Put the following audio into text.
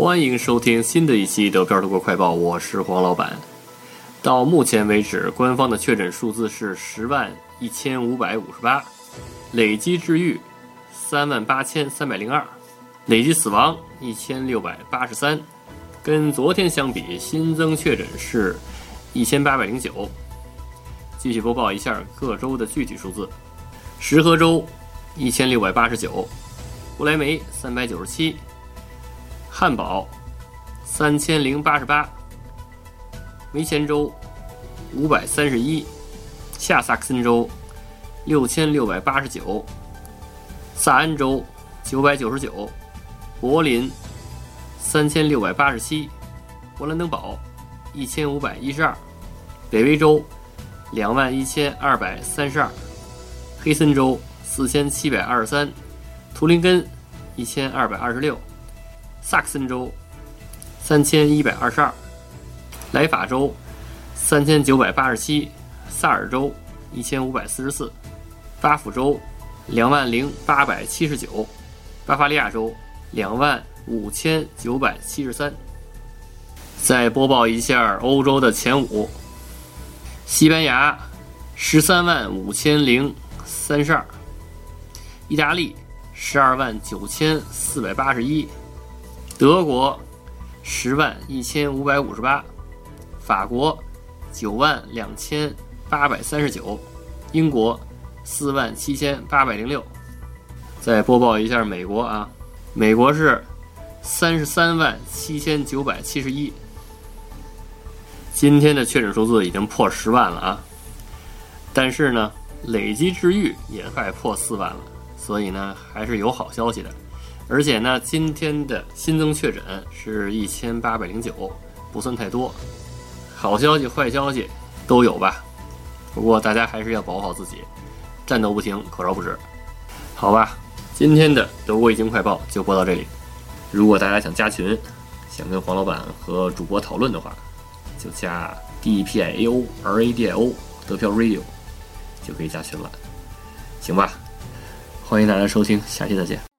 欢迎收听新的一期德票德国快报，我是黄老板。到目前为止，官方的确诊数字是十万一千五百五十八，累计治愈三万八千三百零二，累计死亡一千六百八十三。跟昨天相比，新增确诊是一千八百零九。继续播报一下各州的具体数字：石河州一千六百八十九，不来梅三百九十七。汉堡三千零八十八，梅前州五百三十一，下萨克森州六千六百八十九，萨安州九百九十九，柏林三千六百八十七，勃兰登堡一千五百一十二，北威州两万一千二百三十二，黑森州四千七百二十三，图林根一千二百二十六。萨克森州三千一百二十二，莱法州三千九百八十七，萨尔州一千五百四十四，巴甫州两万零八百七十九，巴伐利亚州两万五千九百七十三。再播报一下欧洲的前五：西班牙十三万五千零三十二，意大利十二万九千四百八十一。德国十万一千五百五十八，法国九万两千八百三十九，英国四万七千八百零六。再播报一下美国啊，美国是三十三万七千九百七十一。今天的确诊数字已经破十万了啊，但是呢，累计治愈也快破四万了，所以呢，还是有好消息的。而且呢，今天的新增确诊是一千八百零九，不算太多。好消息、坏消息都有吧。不过大家还是要保护好自己，战斗不停，口罩不止。好吧，今天的德国疫情快报就播到这里。如果大家想加群，想跟黄老板和主播讨论的话，就加 D P I A O R A D I O 德票 Radio 就可以加群了。行吧，欢迎大家收听，下期再见。